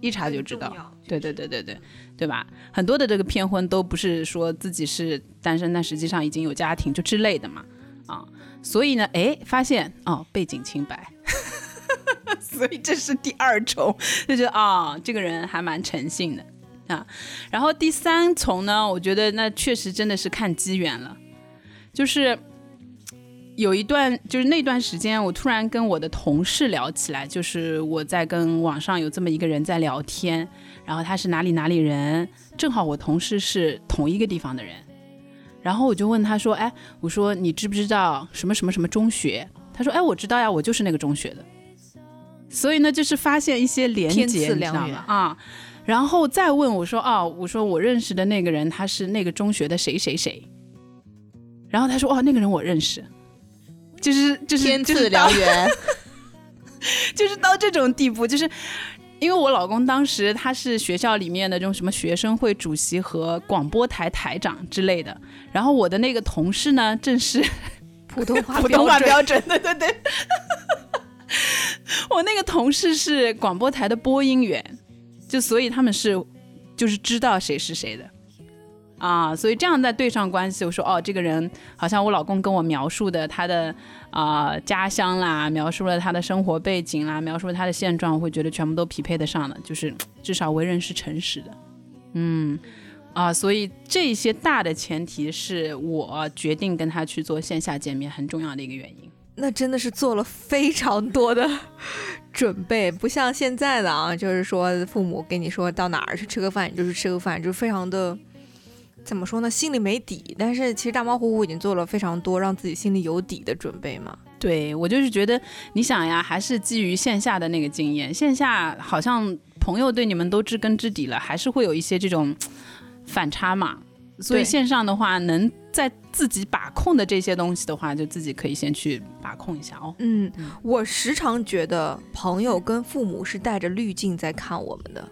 一查就知道。对对对对对，对吧？很多的这个骗婚都不是说自己是单身，但实际上已经有家庭就之类的嘛，啊，所以呢，哎，发现哦背景清白，所以这是第二重，就觉得啊这个人还蛮诚信的啊。然后第三重呢，我觉得那确实真的是看机缘了，就是。有一段就是那段时间，我突然跟我的同事聊起来，就是我在跟网上有这么一个人在聊天，然后他是哪里哪里人，正好我同事是同一个地方的人，然后我就问他说：“哎，我说你知不知道什么什么什么中学？”他说：“哎，我知道呀，我就是那个中学的。”所以呢，就是发现一些连接，你知道吗？啊，然后再问我说：“哦，我说我认识的那个人他是那个中学的谁谁谁。”然后他说：“哦，那个人我认识。”就是就是天赐良缘，就是到这种地步，就是因为我老公当时他是学校里面的这种什么学生会主席和广播台台长之类的，然后我的那个同事呢，正是 普通话 普通话标准，对对对，我那个同事是广播台的播音员，就所以他们是就是知道谁是谁的。啊，所以这样再对上关系，我说哦，这个人好像我老公跟我描述的他的啊家乡啦，描述了他的生活背景啦，描述了他的现状，我会觉得全部都匹配得上的，就是至少为人是诚实的，嗯，啊，所以这些大的前提是我决定跟他去做线下见面很重要的一个原因。那真的是做了非常多的准备，不像现在的啊，就是说父母跟你说到哪儿去吃个饭，你就是吃个饭，就非常的。怎么说呢？心里没底，但是其实大猫虎虎已经做了非常多让自己心里有底的准备嘛。对我就是觉得，你想呀，还是基于线下的那个经验，线下好像朋友对你们都知根知底了，还是会有一些这种反差嘛。所以线上的话，能在自己把控的这些东西的话，就自己可以先去把控一下哦。嗯，我时常觉得朋友跟父母是带着滤镜在看我们的，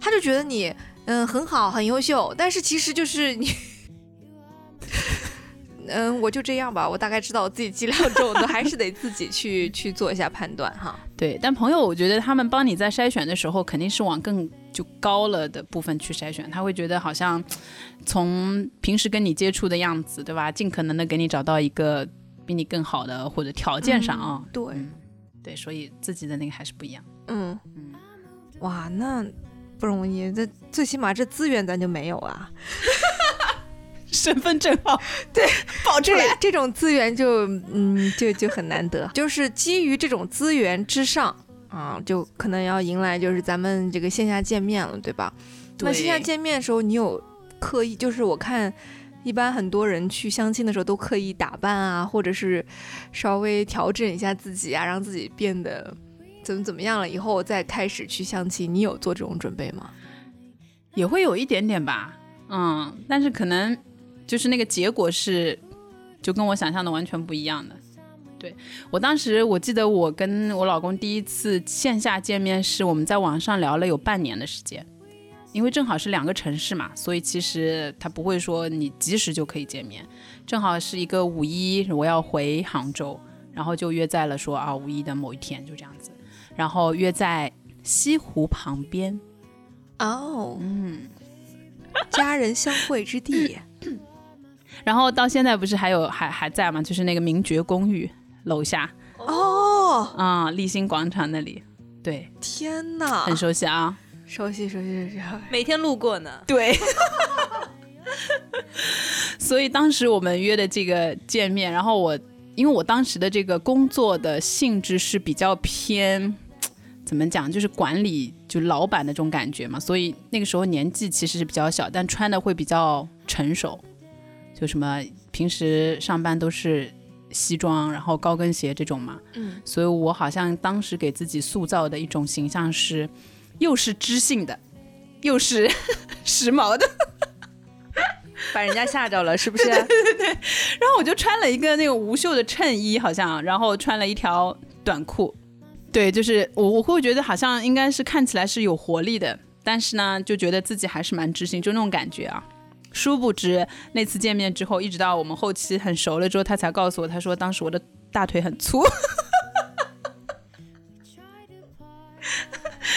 他就觉得你。嗯，很好，很优秀，但是其实就是你，嗯，我就这样吧，我大概知道我自己剂量重，都还是得自己去 去做一下判断哈。对，但朋友，我觉得他们帮你在筛选的时候，肯定是往更就高了的部分去筛选，他会觉得好像从平时跟你接触的样子，对吧？尽可能的给你找到一个比你更好的或者条件上啊。对，对，所以自己的那个还是不一样。嗯嗯，哇，那。不容易，这最起码这资源咱就没有啊。身份证号，对，保出来这种资源就嗯就就很难得。就是基于这种资源之上啊，就可能要迎来就是咱们这个线下见面了，对吧？那线下见面的时候，你有刻意就是我看一般很多人去相亲的时候都刻意打扮啊，或者是稍微调整一下自己啊，让自己变得。怎么怎么样了？以后再开始去相亲，你有做这种准备吗？也会有一点点吧，嗯，但是可能就是那个结果是就跟我想象的完全不一样的。对我当时我记得我跟我老公第一次线下见面是我们在网上聊了有半年的时间，因为正好是两个城市嘛，所以其实他不会说你及时就可以见面，正好是一个五一我要回杭州，然后就约在了说啊五一的某一天就这样子。然后约在西湖旁边，哦，嗯，家人相会之地。然后到现在不是还有还还在吗？就是那个名爵公寓楼下。哦，啊，立新广场那里。对，天哪，很熟悉啊，熟悉熟悉熟悉，每天路过呢。对。所以当时我们约的这个见面，然后我因为我当时的这个工作的性质是比较偏。怎么讲？就是管理，就老板的这种感觉嘛。所以那个时候年纪其实是比较小，但穿的会比较成熟。就什么平时上班都是西装，然后高跟鞋这种嘛。嗯。所以我好像当时给自己塑造的一种形象是，又是知性的，又是 时髦的。把人家吓着了，是不是？对然后我就穿了一个那个无袖的衬衣，好像，然后穿了一条短裤。对，就是我我会觉得好像应该是看起来是有活力的，但是呢，就觉得自己还是蛮知性，就那种感觉啊。殊不知那次见面之后，一直到我们后期很熟了之后，他才告诉我，他说当时我的大腿很粗。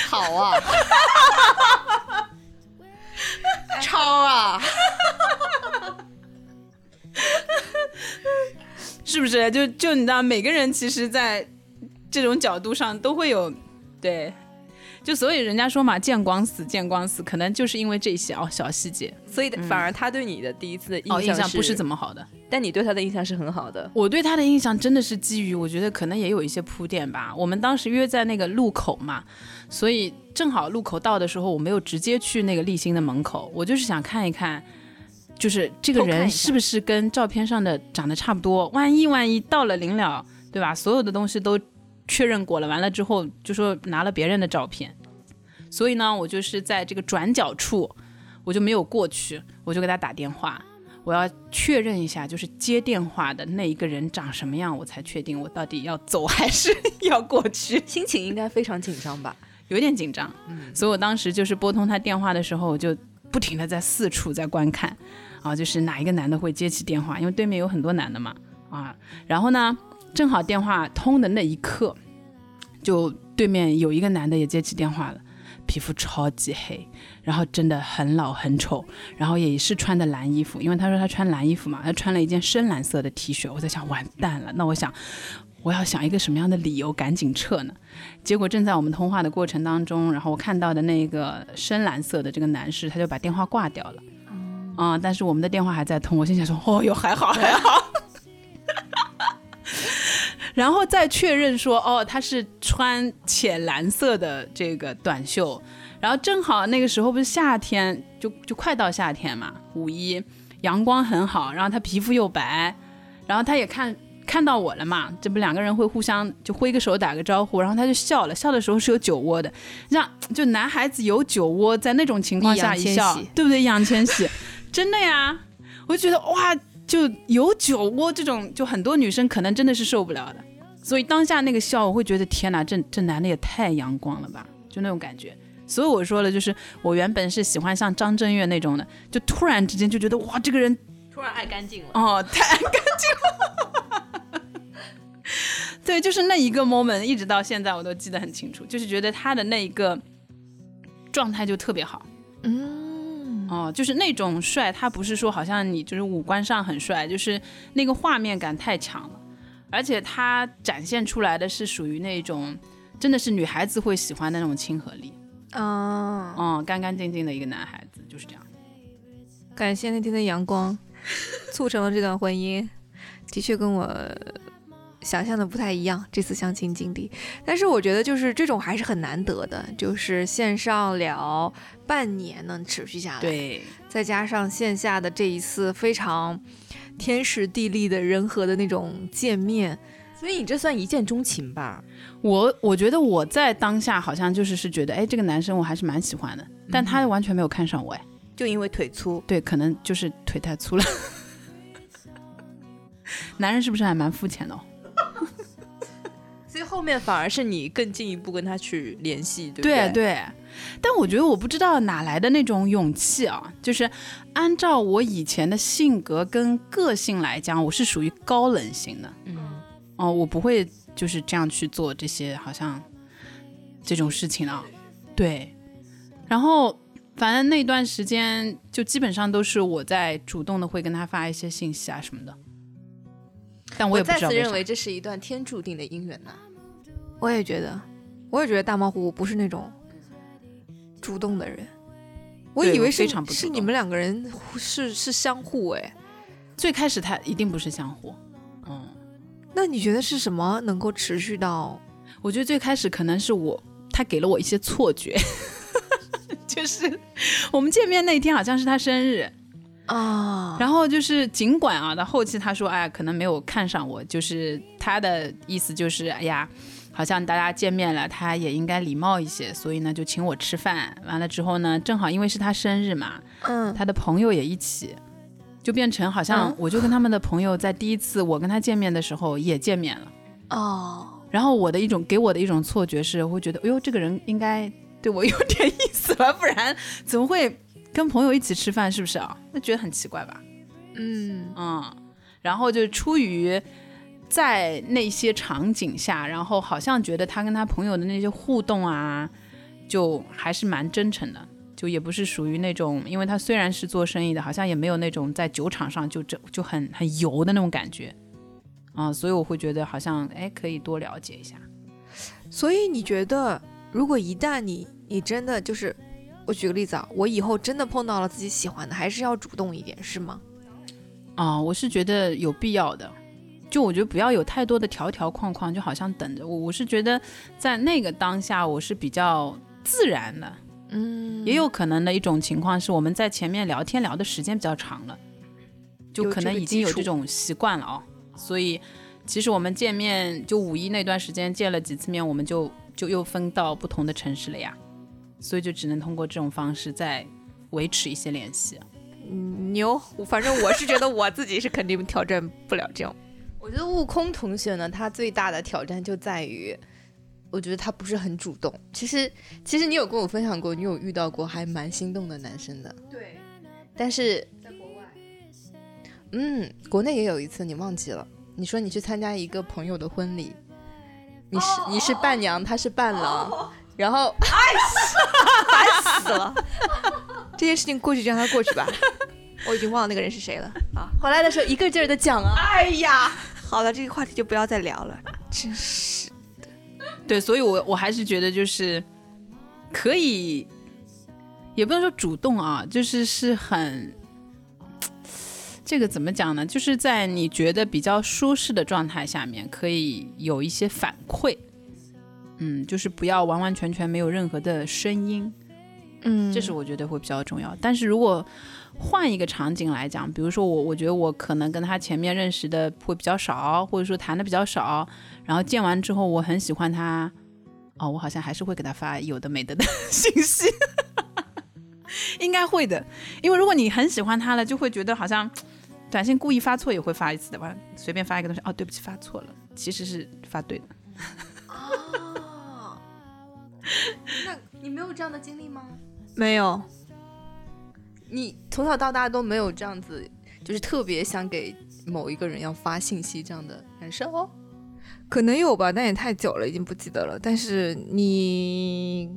好啊，超啊，是不是？就就你知道，每个人其实，在这种角度上都会有，对，就所以人家说嘛，见光死，见光死，可能就是因为这些哦小细节，所以反而他对你的第一次的哦印印象象不是怎么好的。但你对他的印象是很好的。我对他的印象真的是基于，我觉得可能也有一些铺垫吧。我们当时约在那个路口嘛，所以正好路口到的时候，我没有直接去那个立新的门口，我就是想看一看，就是这个人是不是跟照片上的长得差不多。万一万一到了临了，对吧？所有的东西都确认过了，完了之后就说拿了别人的照片，所以呢，我就是在这个转角处，我就没有过去，我就给他打电话。我要确认一下，就是接电话的那一个人长什么样，我才确定我到底要走还是 要过去。心情应该非常紧张吧？有点紧张，嗯所以我当时就是拨通他电话的时候，我就不停的在四处在观看，啊，就是哪一个男的会接起电话，因为对面有很多男的嘛，啊，然后呢，正好电话通的那一刻，就对面有一个男的也接起电话了。皮肤超级黑，然后真的很老很丑，然后也是穿的蓝衣服，因为他说他穿蓝衣服嘛，他穿了一件深蓝色的 T 恤。我在想，完蛋了，那我想我要想一个什么样的理由赶紧撤呢？结果正在我们通话的过程当中，然后我看到的那个深蓝色的这个男士，他就把电话挂掉了。啊、但是我们的电话还在通，我心想说，哦哟，还好还好。然后再确认说，哦，他是穿浅蓝色的这个短袖，然后正好那个时候不是夏天，就就快到夏天嘛，五一阳光很好，然后他皮肤又白，然后他也看看到我了嘛，这不两个人会互相就挥个手打个招呼，然后他就笑了，笑的时候是有酒窝的，让就男孩子有酒窝，在那种情况下一笑对不对？易烊千玺，真的呀，我就觉得哇，就有酒窝这种，就很多女生可能真的是受不了的。所以当下那个笑，我会觉得天哪，这这男的也太阳光了吧，就那种感觉。所以我说了，就是我原本是喜欢像张震岳那种的，就突然之间就觉得哇，这个人突然爱干净了。哦太爱干净了。对，就是那一个 moment，一直到现在我都记得很清楚，就是觉得他的那一个状态就特别好。嗯，哦，就是那种帅，他不是说好像你就是五官上很帅，就是那个画面感太强了，而且他展现出来的是属于那种真的是女孩子会喜欢的那种亲和力，哦，嗯，干干净净的一个男孩子就是这样。感谢那天的阳光，促成了这段婚姻，的确跟我想象的不太一样。这次相亲经历，但是我觉得就是这种还是很难得的，就是线上聊半年能持续下来，，对，再加上线下的这一次非常天时地利的人和的那种见面，所以你这算一见钟情吧？我我觉得我在当下好像就是是觉得，哎，这个男生我还是蛮喜欢的，但他完全没有看上我，哎，就因为腿粗，对，可能就是腿太粗了。男人是不是还蛮肤浅的、哦？后面反而是你更进一步跟他去联系，对不对？对对，但我觉得我不知道哪来的那种勇气啊，就是按照我以前的性格跟个性来讲，我是属于高冷型的，嗯，哦，我不会就是这样去做这些好像这种事情啊，对，然后反正那段时间就基本上都是我在主动的会跟他发一些信息啊什么的，但我我也不再次认为这是一段天注定的姻缘呐、我也觉得，我也觉得大猫虎不是那种主动的人。我以为是是你们两个人是是相互哎，最开始他一定不是相互，嗯。那你觉得是什么能够持续到？我觉得最开始可能是我，他给了我一些错觉，就是我们见面那天好像是他生日，啊，然后就是尽管啊，到后期他说，哎，可能没有看上我，就是他的意思就是，哎呀，好像大家见面了，他也应该礼貌一些，所以呢就请我吃饭。完了之后呢，正好因为是他生日嘛，嗯，他的朋友也一起，就变成好像嗯我就跟他们的朋友在第一次我跟他见面的时候也见面了，哦，然后我的一种给我的一种错觉是，我会觉得，哎呦，这个人应该对我有点意思吧，不然怎么会跟朋友一起吃饭？是不是啊？那觉得很奇怪吧？嗯，嗯，然后就出于在那些场景下，然后好像觉得他跟他朋友的那些互动啊，就还是蛮真诚的，就也不是属于那种，因为他虽然是做生意的，好像也没有那种在酒场上就就就很很油的那种感觉。啊、所以我会觉得好像哎，可以多了解一下。所以你觉得，如果一旦你你真的就是，我举个例子啊，我以后真的碰到了自己喜欢的，还是要主动一点，是吗？啊、我是觉得有必要的。就我觉得不要有太多的条条框框，就好像等着我。我是觉得在那个当下，我是比较自然的。嗯也有可能的一种情况是我们在前面聊天聊的时间比较长了，就可能已经有这种习惯了哦。所以其实我们见面就五一那段时间见了几次面，我们就就又分到不同的城市了呀，所以就只能通过这种方式再维持一些联系。嗯牛，反正我是觉得我自己是肯定挑战不了这种。我觉得悟空同学呢，他最大的挑战就在于，我觉得他不是很主动。其实，其实你有跟我分享过，你有遇到过还蛮心动的男生的，对，但是，在国外，嗯，国内也有一次，你忘记了？你说你去参加一个朋友的婚礼，你是、你是伴娘，他是伴郎，然后 烦死了。这件事情过去就让它过去吧，我已经忘了那个人是谁了啊。回来的时候一个劲儿的讲啊，哎呀，好了，这个话题就不要再聊了，真是的。对，所以我我还是觉得就是可以，也不能说主动啊，就是是很。这个怎么讲呢？就是在你觉得比较舒适的状态下面，可以有一些反馈，嗯，就是不要完完全全没有任何的声音，嗯这是我觉得会比较重要。但是如果换一个场景来讲，比如说我，我觉得我可能跟他前面认识的会比较少，或者说谈的比较少，然后见完之后我很喜欢他，哦，我好像还是会给他发有的没的的信息，应该会的，因为如果你很喜欢他了，就会觉得好像短信故意发错也会发一次的，吧随便发一个东西，哦，对不起，发错了，其实是发对的。哦，那你没有这样的经历吗？没有，你从小到大都没有这样子，就是特别想给某一个人要发信息这样的感受哦。可能有吧，但也太久了，已经不记得了。但是你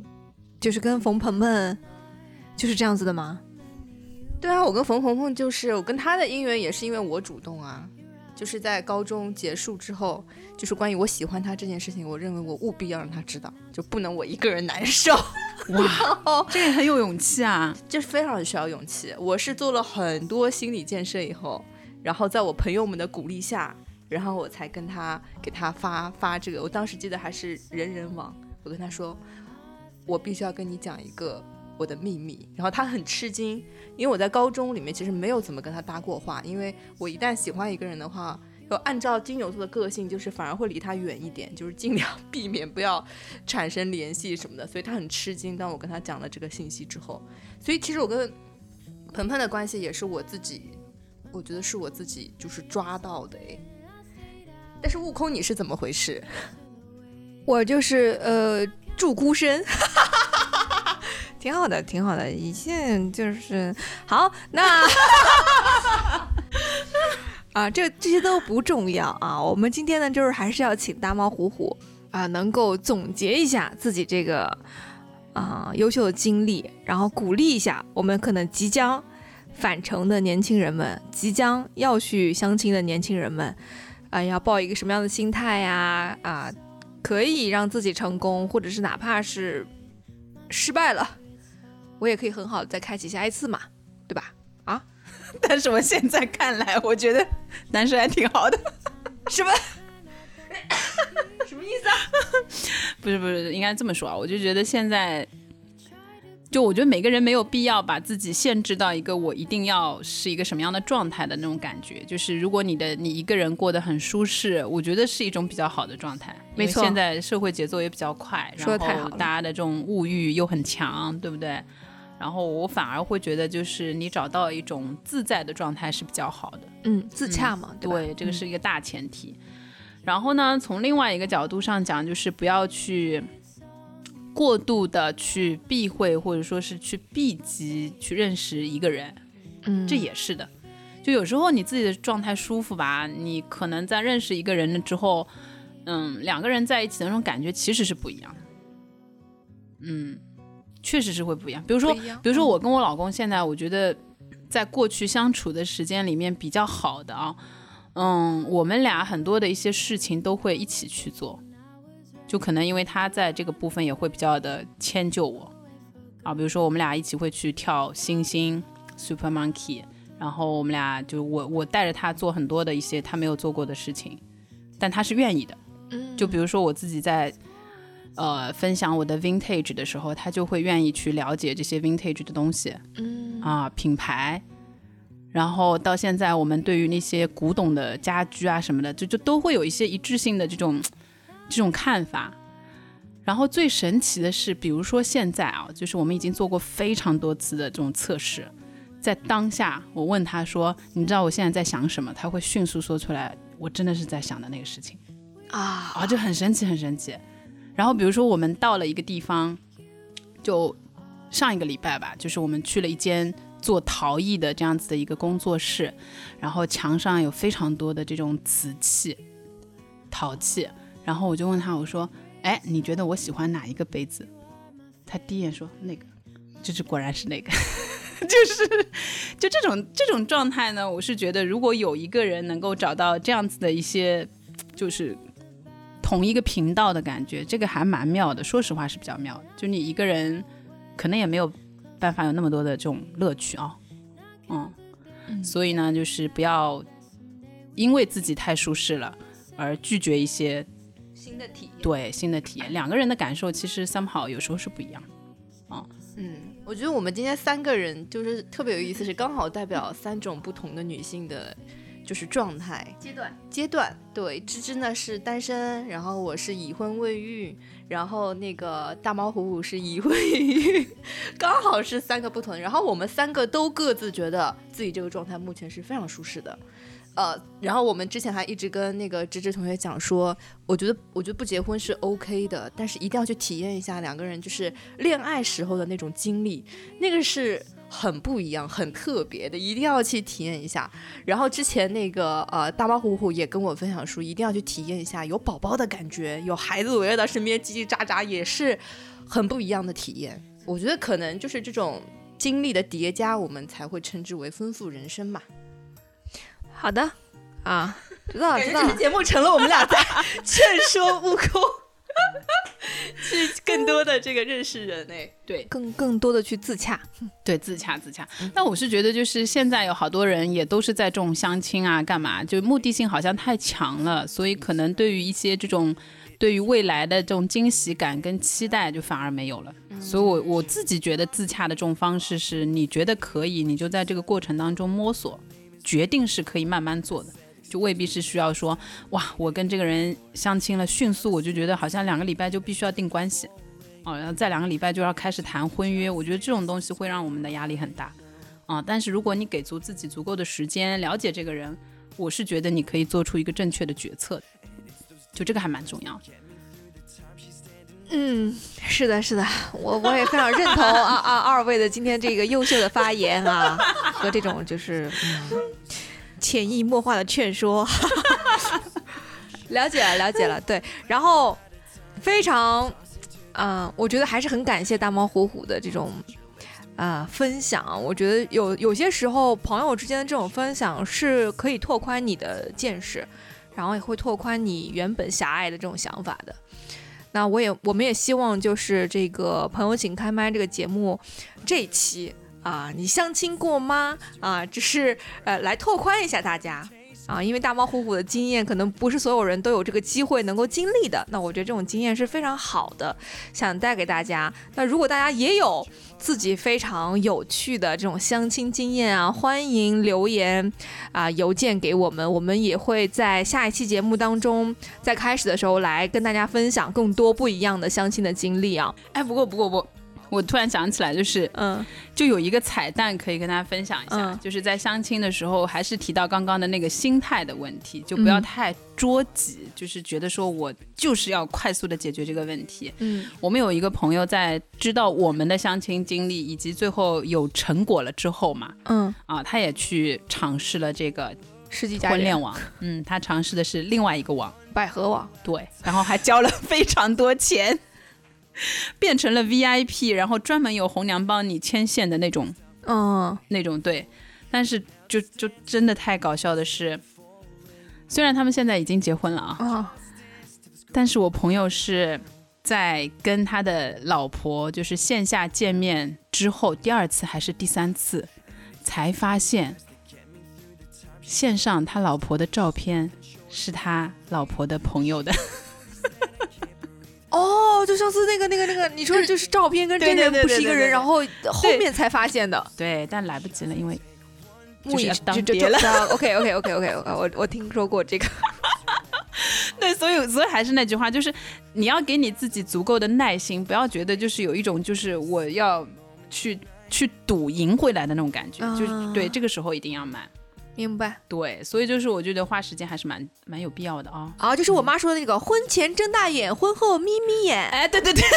就是跟冯鹏鹏就是这样子的吗？对啊，我跟冯鹏鹏就是我跟他的姻缘也是因为我主动啊，就是在高中结束之后，就是关于我喜欢他这件事情，我认为我务必要让他知道，就不能我一个人难受，哇，这个很有勇气啊！就是非常需要勇气。我是做了很多心理建设以后，然后在我朋友们的鼓励下，然后我才跟他给他发发这个。我当时记得还是人人网，我跟他说，我必须要跟你讲一个我的秘密。然后他很吃惊，因为我在高中里面其实没有怎么跟他搭过话，因为我一旦喜欢一个人的话。要按照金牛座的个性，就是反而会离他远一点，就是尽量 避免不要产生联系什么的，所以他很吃惊。当我跟他讲了这个信息之后，所以其实我跟鹏鹏的关系也是我自己，我觉得是我自己就是抓到的诶。但是悟空你是怎么回事？我就是呃祝孤身，挺好的，挺好的。一切就是好，那 啊，这这些都不重要啊。我们今天呢，就是还是要请大猫虎虎啊，能够总结一下自己这个啊优秀的经历，然后鼓励一下我们可能即将返程的年轻人们，即将要去相亲的年轻人们。啊，要抱一个什么样的心态呀？啊，可以让自己成功，或者是哪怕是失败了，我也可以很好的再开启下一次嘛，对吧？啊，但是我现在看来，我觉得男生还挺好的。什么？什么意思啊？不是不是，应该这么说啊，我就觉得现在，就我觉得每个人没有必要把自己限制到一个我一定要是一个什么样的状态的那种感觉。就是如果你的你一个人过得很舒适，我觉得是一种比较好的状态。没错现在社会节奏也比较快，说得太好了然后大家的这种物欲又很强，对不对？然后我反而会觉得，就是你找到一种自在的状态是比较好的。嗯，自洽嘛，对这个是一个大前提。然后呢，从另外一个角度上讲，就是不要去过度的去避讳，或者说是去避及去认识一个人，嗯，这也是的。就有时候你自己的状态舒服吧，你可能在认识一个人了之后，嗯，两个人在一起的那种感觉其实是不一样的。嗯，确实是会不一样。比如说，比如说我跟我老公现在，我觉得在过去相处的时间里面比较好的啊，嗯，我们俩很多的一些事情都会一起去做，就可能因为他在这个部分也会比较的迁就我啊，比如说我们俩一起会去跳星星 Super Monkey，然后我们俩就我我带着他做很多的一些他没有做过的事情，但他是愿意的。嗯就比如说我自己在呃分享我的 vintage 的时候，他就会愿意去了解这些 vintage 的东西嗯啊品牌。然后到现在，我们对于那些古董的家居啊什么的，就就都会有一些一致性的这种这种看法。然后最神奇的是，比如说现在啊，就是我们已经做过非常多次的这种测试，在当下，我问他说：“你知道我现在在想什么？”他会迅速说出来，我真的是在想的那个事情。啊啊，就很神奇，很神奇。然后比如说我们到了一个地方，就上一个礼拜吧，就是我们去了一间做陶艺的这样子的一个工作室，然后墙上有非常多的这种瓷器、陶器。然后我就问他，我说：“哎，你觉得我喜欢哪一个杯子？”他第一眼说那个，就是果然是那个。就是就这种这种状态呢，我是觉得如果有一个人能够找到这样子的一些，就是同一个频道的感觉，这个还蛮妙的。说实话是比较妙的。就你一个人，可能也没有办法有那么多的这种乐趣啊。嗯，嗯所以呢，就是不要因为自己太舒适了而拒绝一些新的体验。对新的体验。两个人的感受其实 somehow 有时候是不一样啊。嗯，我觉得我们今天三个人就是特别有意思，是刚好代表三种不同的女性的，就是状态阶段，阶段。对，芝芝呢是单身，然后我是已婚未育，然后那个大猫虎虎是已婚已育，刚好是三个不同。然后我们三个都各自觉得自己这个状态目前是非常舒适的。呃，然后我们之前还一直跟那个芝芝同学讲说，我觉得我觉得不结婚是 OK 的，但是一定要去体验一下两个人就是恋爱时候的那种经历，那个是很不一样、很特别的，一定要去体验一下。然后之前那个呃大猫虎虎也跟我分享说，一定要去体验一下有宝宝的感觉，有孩子围绕在身边叽叽喳喳，也是很不一样的体验。我觉得可能就是这种经历的叠加，我们才会称之为丰富人生嘛。好的啊，知道了知道了这期。节目成了我们俩在 劝说悟空 去更多的这个认识人哎。对，更更多的去自洽，对，自洽自洽。那我是觉得，就是现在有好多人也都是在这种相亲啊，干嘛？就目的性好像太强了，所以可能对于一些这种对于未来的这种惊喜感跟期待，就反而没有了。所以我我自己觉得自洽的这种方式是，你觉得可以，你就在这个过程当中摸索，决定是可以慢慢做的。就未必是需要说，哇，我跟这个人相亲了，迅速我就觉得好像两个礼拜就必须要定关系，哦，然后再两个礼拜就要开始谈婚约，我觉得这种东西会让我们的压力很大，啊、但是如果你给足自己足够的时间了解这个人，我是觉得你可以做出一个正确的决策，就这个还蛮重要。嗯，是的，是的，我我也非常认同啊啊二位的今天这个优秀的发言啊，和这种就是嗯。潜移默化的劝说，了解了，了解了，对，然后非常，嗯、我觉得还是很感谢大猫虎虎的这种。啊、分享，我觉得有有些时候朋友之间的这种分享是可以拓宽你的见识，然后也会拓宽你原本狭隘的这种想法的。那我也我们也希望就是这个朋友请开麦这个节目这一期啊，你相亲过吗？啊，只是呃来拓宽一下大家。啊，因为大猫虎虎的经验可能不是所有人都有这个机会能够经历的，那我觉得这种经验是非常好的，想带给大家。那如果大家也有自己非常有趣的这种相亲经验啊，欢迎留言啊、邮件给我们，我们也会在下一期节目当中在开始的时候来跟大家分享更多不一样的相亲的经历啊。哎，不过不过不，我突然想起来，就是嗯。就有一个彩蛋可以跟大家分享一下，嗯。就是在相亲的时候，还是提到刚刚的那个心态的问题，就不要嗯太着急，就是觉得说我就是要快速的解决这个问题。嗯。我们有一个朋友在知道我们的相亲经历以及最后有成果了之后嘛，嗯，啊，他也去尝试了这个世纪佳缘婚恋网，嗯，他尝试的是另外一个网。百合网，对，然后还交了非常多钱，变成了 VIP，然后专门有红娘帮你牵线的那种嗯。那种对，但是就就真的太搞笑的是，虽然他们现在已经结婚了啊，啊但是我朋友是在跟他的老婆就是线下见面之后，第二次还是第三次，才发现线上他老婆的照片是他老婆的朋友的。哦，就上次那个那个那个，你说就是照片跟真人不是一个人，然后后面才发现的。对，但来不及了，因为木已就是当就就爹了 OK OK OK OK，我我听说过这个。对，所以所以还是那句话，就是你要给你自己足够的耐心，不要觉得就是有一种就是我要去去赌赢回来的那种感觉，就是啊对这个时候一定要慢。明白。对，所以就是我觉得花时间还是蛮蛮有必要的啊。啊，就是我妈说的那个，婚前睁大眼，婚后眯眯眼。哎，对对对，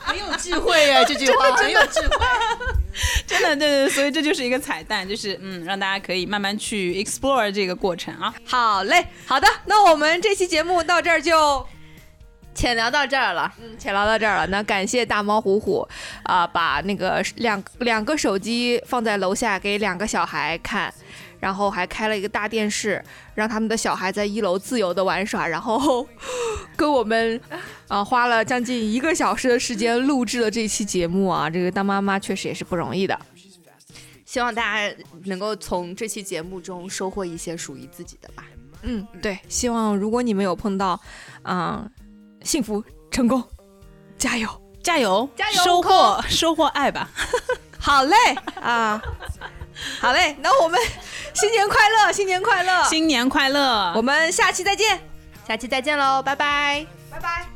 很有智慧哎，这句话很有智慧。真的对对，对所以这就是一个彩蛋，就是嗯，让大家可以慢慢去 explore 这个过程啊。好嘞，好的，那我们这期节目到这儿就浅聊到这儿了，嗯，浅聊到这儿了。那感谢大猫虎虎啊、把那个两两个手机放在楼下给两个小孩看，然后还开了一个大电视，让他们的小孩在一楼自由的玩耍，然后 跟我们啊、花了将近一个小时的时间录制了这期节目啊。这个当妈妈确实也是不容易的。希望大家能够从这期节目中收获一些属于自己的吧。嗯，对，希望如果你们有碰到，嗯、幸福成功，加油！加油，加油收获收获爱吧。好嘞啊，好嘞，那我们新年快乐，新年快乐，新年快乐！我们下期再见，下期再见喽，拜拜。拜拜。